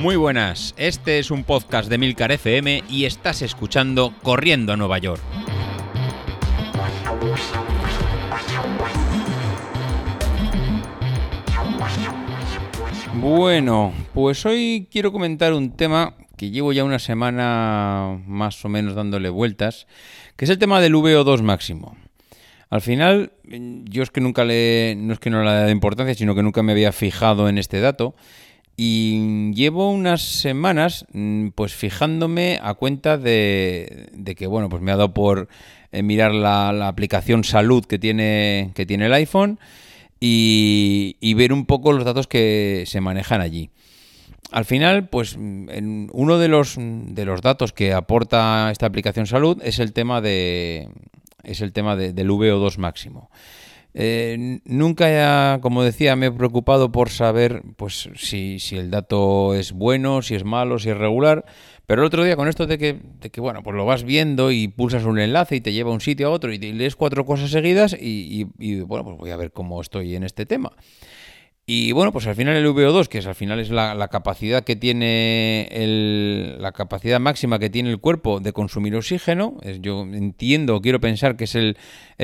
Muy buenas, este es un podcast de Milcar FM y estás escuchando Corriendo a Nueva York. Bueno, pues hoy quiero comentar un tema que llevo ya una semana más o menos dándole vueltas, que es el tema del VO2 máximo. Al final, yo es que nunca le, no es que no le haya dado importancia, sino que nunca me había fijado en este dato. Y llevo unas semanas mm, pues fijándome a cuenta de, que, bueno, pues me ha dado por eh, mirar la, aplicación salud que tiene, que tiene el iPhone y, ver un poco los datos que se manejan allí. Al final, pues en uno de los, de los datos que aporta esta aplicación salud es el tema de, es el tema del VO2 máximo. Eh, nunca, como decía, me he preocupado por saber pues, si, el dato es bueno, si es malo, si es regular. Pero el otro día, con esto de que, de que, bueno, pues lo vas viendo y pulsas un enlace y te lleva a un sitio a otro y, lees cuatro cosas seguidas y, y, bueno, pues voy a ver cómo estoy en este tema. Y bueno, pues al final el VO2, que es al final es la, capacidad que tiene el, la capacidad máxima que tiene el cuerpo de consumir oxígeno, es, yo entiendo, quiero pensar que es el,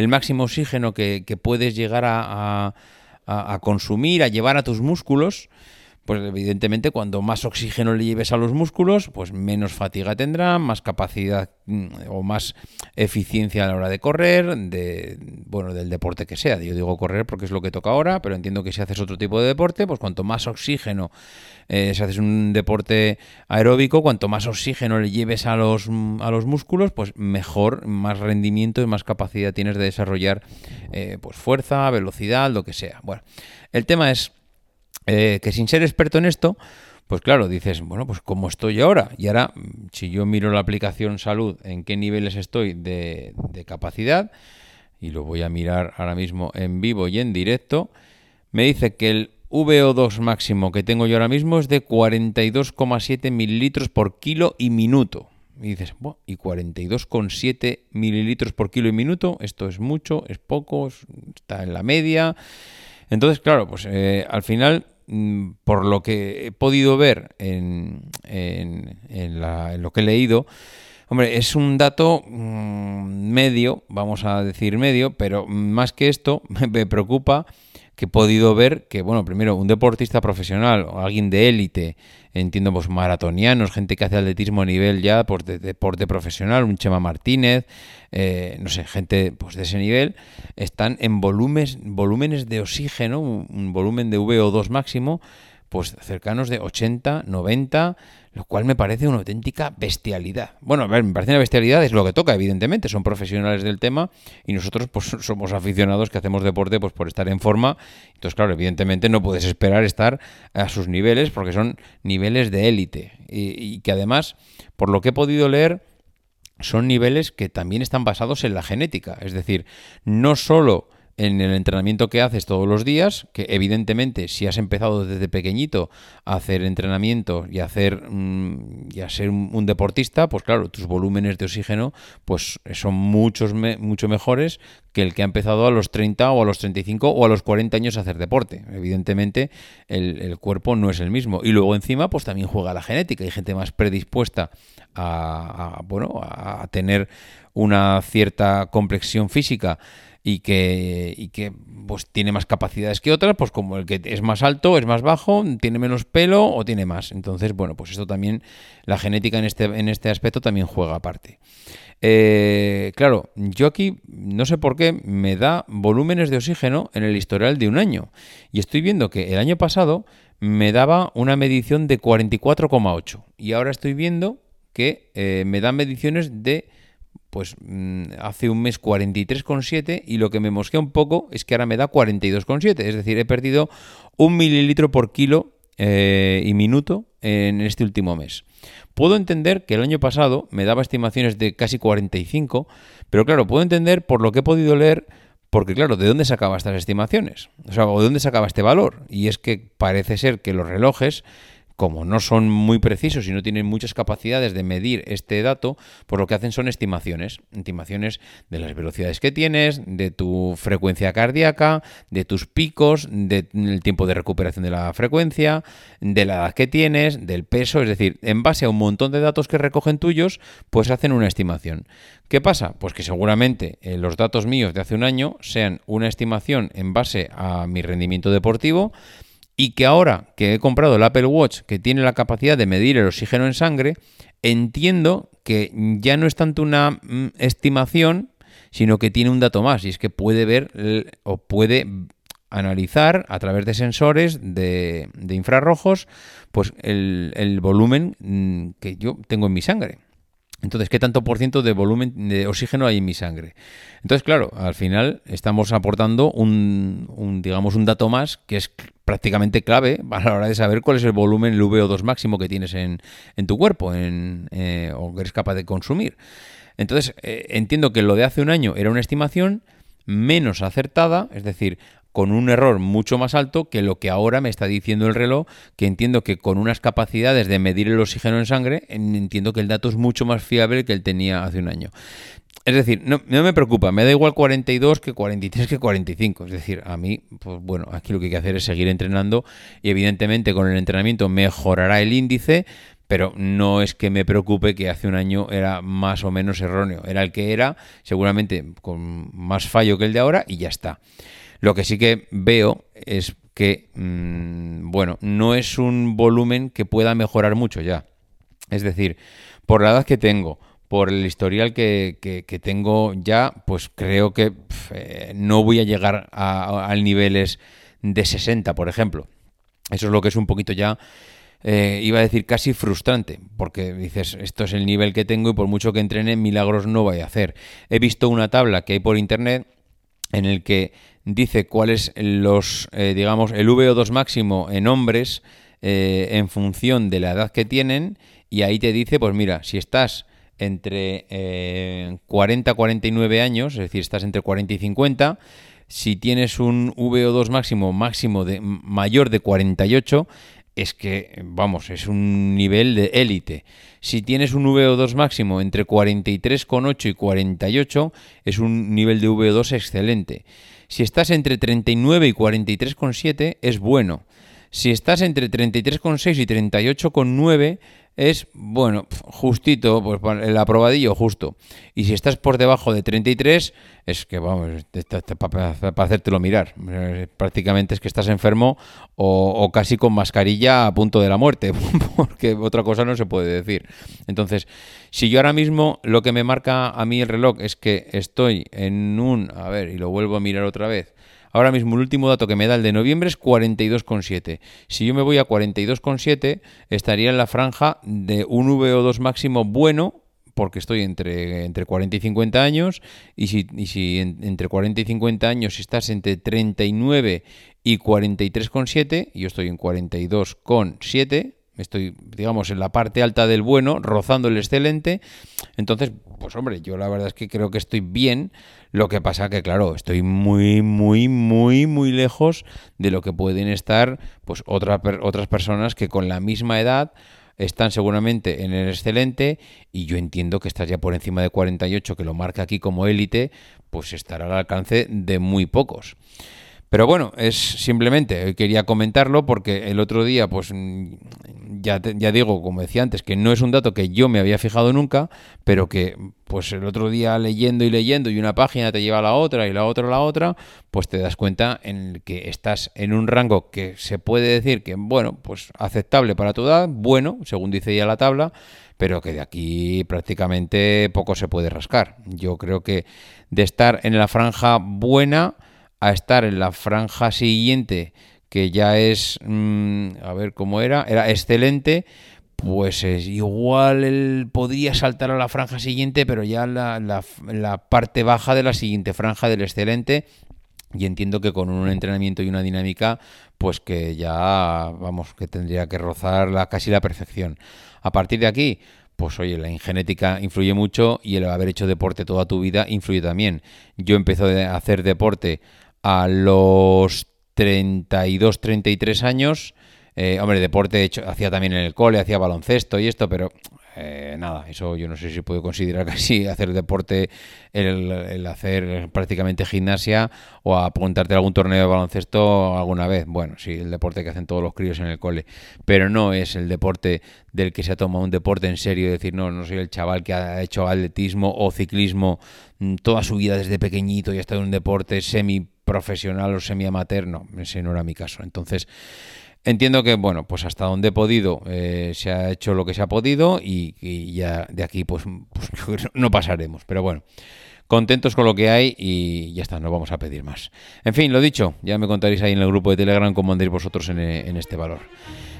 máximo oxígeno que, puedes llegar a, a, consumir, a llevar a tus músculos pues evidentemente cuando más oxígeno le lleves a los músculos, pues menos fatiga tendrá, más capacidad mm, o más eficiencia a la hora de correr, de bueno, del deporte que sea. Yo digo correr porque es lo que toca ahora, pero entiendo que si haces otro tipo de deporte, pues cuanto más oxígeno, eh, si haces un deporte aeróbico, cuanto más oxígeno le lleves a los, a los músculos, pues mejor, más rendimiento y más capacidad tienes de desarrollar eh, pues fuerza, velocidad, lo que sea. Bueno, el tema es eh, que sin ser experto en esto, pues claro, dices, bueno, pues ¿cómo estoy ahora? Y ahora, si yo miro la aplicación salud, en qué niveles estoy de, capacidad, y lo voy a mirar ahora mismo en vivo y en directo, me dice que el VO2 máximo que tengo yo ahora mismo es de 42,7 mililitros por kilo y minuto. Y dices, bueno, ¿y 42,7 mililitros por kilo y minuto? Esto es mucho, es poco, está en la media. Entonces, claro, pues eh, al final por lo que he podido ver en, lo que he leído, hombre, es un dato mm, medio, vamos a decir medio, pero más que esto me preocupa que he podido ver que, bueno, primero, un deportista profesional o alguien de élite, entiendo, pues maratonianos, gente que hace atletismo a nivel ya pues, de, deporte profesional, un Chema Martínez, eh, no sé, gente pues, de ese nivel, están en volúmenes, volúmenes de oxígeno, un volumen de VO2 máximo, pues cercanos de 80, 90, lo cual me parece una auténtica bestialidad. Bueno, ver, me parece una bestialidad, es lo que toca, evidentemente, son profesionales del tema y nosotros pues somos aficionados que hacemos deporte pues por estar en forma. Entonces, claro, evidentemente no puedes esperar estar a sus niveles porque son niveles de élite y, y que además, por lo que he podido leer, son niveles que también están basados en la genética, es decir, no solo en el entrenamiento que haces todos los días, que evidentemente si has empezado desde pequeñito a hacer entrenamiento y a hacer mm, y a ser un, deportista, pues claro, tus volúmenes de oxígeno pues son muchos mucho mejores que el que ha empezado a los 30 o a los 35 o a los 40 años a hacer deporte. Evidentemente el, cuerpo no es el mismo. Y luego encima pues también juega la genética. Hay gente más predispuesta a, a bueno, a tener una cierta complexión física y que, y que pues, tiene más capacidades que otras, pues como el que es más alto, es más bajo, tiene menos pelo o tiene más. Entonces, bueno, pues esto también, la genética en este, en este aspecto también juega aparte. Eh, claro, yo aquí no sé por qué me da volúmenes de oxígeno en el historial de un año. Y estoy viendo que el año pasado me daba una medición de 44,8. Y ahora estoy viendo que eh, me da mediciones de pues mm, hace un mes 43,7 y lo que me mosquea un poco es que ahora me da 42,7, es decir, he perdido un mililitro por kilo eh, y minuto en este último mes. Puedo entender que el año pasado me daba estimaciones de casi 45, pero claro, puedo entender por lo que he podido leer, porque claro, ¿de dónde sacaba estas estimaciones? O sea, ¿de dónde sacaba este valor? Y es que parece ser que los relojes como no son muy precisos y no tienen muchas capacidades de medir este dato, pues lo que hacen son estimaciones, estimaciones de las velocidades que tienes, de tu frecuencia cardíaca, de tus picos, del tiempo de recuperación de la frecuencia, de la edad que tienes, del peso, es decir, en base a un montón de datos que recogen tuyos, pues hacen una estimación. ¿Qué pasa? Pues que seguramente eh, los datos míos de hace un año sean una estimación en base a mi rendimiento deportivo, y que ahora que he comprado el Apple Watch que tiene la capacidad de medir el oxígeno en sangre, entiendo que ya no es tanto una mm, estimación, sino que tiene un dato más y es que puede ver o puede analizar a través de sensores de, infrarrojos pues el, volumen mm, que yo tengo en mi sangre. Entonces, ¿qué tanto por ciento de volumen de oxígeno hay en mi sangre? Entonces, claro, al final estamos aportando un, digamos, un dato más que es prácticamente clave a la hora de saber cuál es el volumen, el VO2 máximo que tienes en, tu cuerpo en, eh, o que eres capaz de consumir. Entonces, eh, entiendo que lo de hace un año era una estimación menos acertada, es decir, con un error mucho más alto que lo que ahora me está diciendo el reloj, que entiendo que con unas capacidades de medir el oxígeno en sangre, entiendo que el dato es mucho más fiable que el tenía hace un año. Es decir, no, me preocupa, me da igual 42 que 43 que 45. Es decir, a mí, pues bueno, aquí lo que hay que hacer es seguir entrenando y evidentemente con el entrenamiento mejorará el índice, pero no es que me preocupe que hace un año era más o menos erróneo. Era el que era, seguramente con más fallo que el de ahora y ya está. Lo que sí que veo es que, mm, bueno, no es un volumen que pueda mejorar mucho ya. Es decir, por la edad que tengo, por el historial que, tengo ya, pues creo que eh, no voy a llegar a, niveles de 60, por ejemplo. Eso es lo que es un poquito ya, eh, iba a decir casi frustrante, porque dices, esto es el nivel que tengo y por mucho que entrene, milagros no voy a hacer. He visto una tabla que hay por internet en el que dice cuál es los, eh, digamos, el VO2 máximo en hombres eh, en función de la edad que tienen y ahí te dice, pues mira, si estás entre 40 a 49 años, es decir, estás entre 40 y 50, si tienes un VO2 máximo máximo de mayor de 48, es que, vamos, es un nivel de élite. Si tienes un VO2 máximo entre 43,8 y 48, es un nivel de VO2 excelente. Si estás entre 39 y 43,7 es bueno. Si estás entre 33,6 y 38,9 es, bueno, justito, pues el aprobadillo justo. Y si estás por debajo de 33, es que, vamos, para hacértelo mirar. Eh, prácticamente es que estás enfermo o, casi con mascarilla a punto de la muerte, porque otra cosa no se puede decir. Entonces, si yo ahora mismo lo que me marca a mí el reloj es que estoy en un, a ver, y lo vuelvo a mirar otra vez, Ahora mismo el último dato que me da el de noviembre es 42,7. Si yo me voy a 42,7, estaría en la franja de un VO2 máximo bueno, porque estoy entre, entre 40 y 50 años, y si, y si entre 40 y 50 años estás entre 39 y 43,7, yo estoy en 42,7, estoy, digamos, en la parte alta del bueno, rozando el excelente. Entonces, pues hombre, yo la verdad es que creo que estoy bien. Lo que pasa que, claro, estoy muy, muy, muy, muy lejos de lo que pueden estar pues otras personas que con la misma edad están seguramente en el excelente y yo entiendo que estás ya por encima de 48, que lo marca aquí como élite, pues estará al alcance de muy pocos. Pero bueno, es simplemente, quería comentarlo porque el otro día, pues ya digo, como decía antes, que no es un dato que yo me había fijado nunca, pero que pues el otro día leyendo y leyendo y una página te lleva a la otra y la otra a la otra, pues te das cuenta en que estás en un rango que se puede decir que, bueno, pues aceptable para tu edad, bueno, según dice ya la tabla, pero que de aquí prácticamente poco se puede rascar. Yo creo que de estar en la franja buena a estar en la franja siguiente, que ya es, mm, a ver cómo era, era excelente, pues es igual él podría saltar a la franja siguiente, pero ya la, la, parte baja de la siguiente franja del excelente. Y entiendo que con un entrenamiento y una dinámica, pues que ya, vamos, que tendría que rozar la, casi la perfección. A partir de aquí, pues oye, la ingenética influye mucho y el haber hecho deporte toda tu vida influye también. Yo empecé a hacer deporte a los 32, 33 años, Eh, hombre, deporte hecho, hacía también en el cole, hacía baloncesto y esto, pero eh, nada, eso yo no sé si puedo considerar casi hacer deporte, el, hacer prácticamente gimnasia o apuntarte a algún torneo de baloncesto alguna vez. Bueno, sí, el deporte que hacen todos los críos en el cole, pero no es el deporte del que se ha tomado un deporte en serio, decir, no, no soy el chaval que ha hecho atletismo o ciclismo mm, toda su vida desde pequeñito y ha estado en un deporte semi profesional o semi amateur, no, ese no era mi caso. Entonces, Entiendo que, bueno, pues hasta donde he podido eh, se ha hecho lo que se ha podido y, ya de aquí pues, pues no pasaremos. Pero bueno, contentos con lo que hay y ya está, no vamos a pedir más. En fin, lo dicho, ya me contaréis ahí en el grupo de Telegram cómo andéis vosotros en este valor.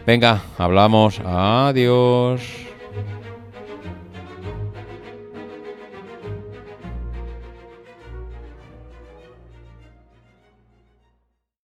Venga, hablamos. Adiós.